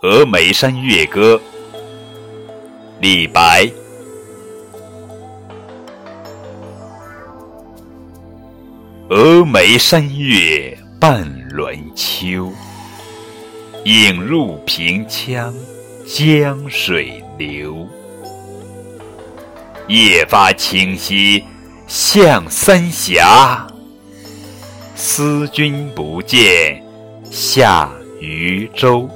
峨眉山月歌李白。峨眉山月半轮秋影入平羌江水流。夜发清溪向三峡思君不见下渝州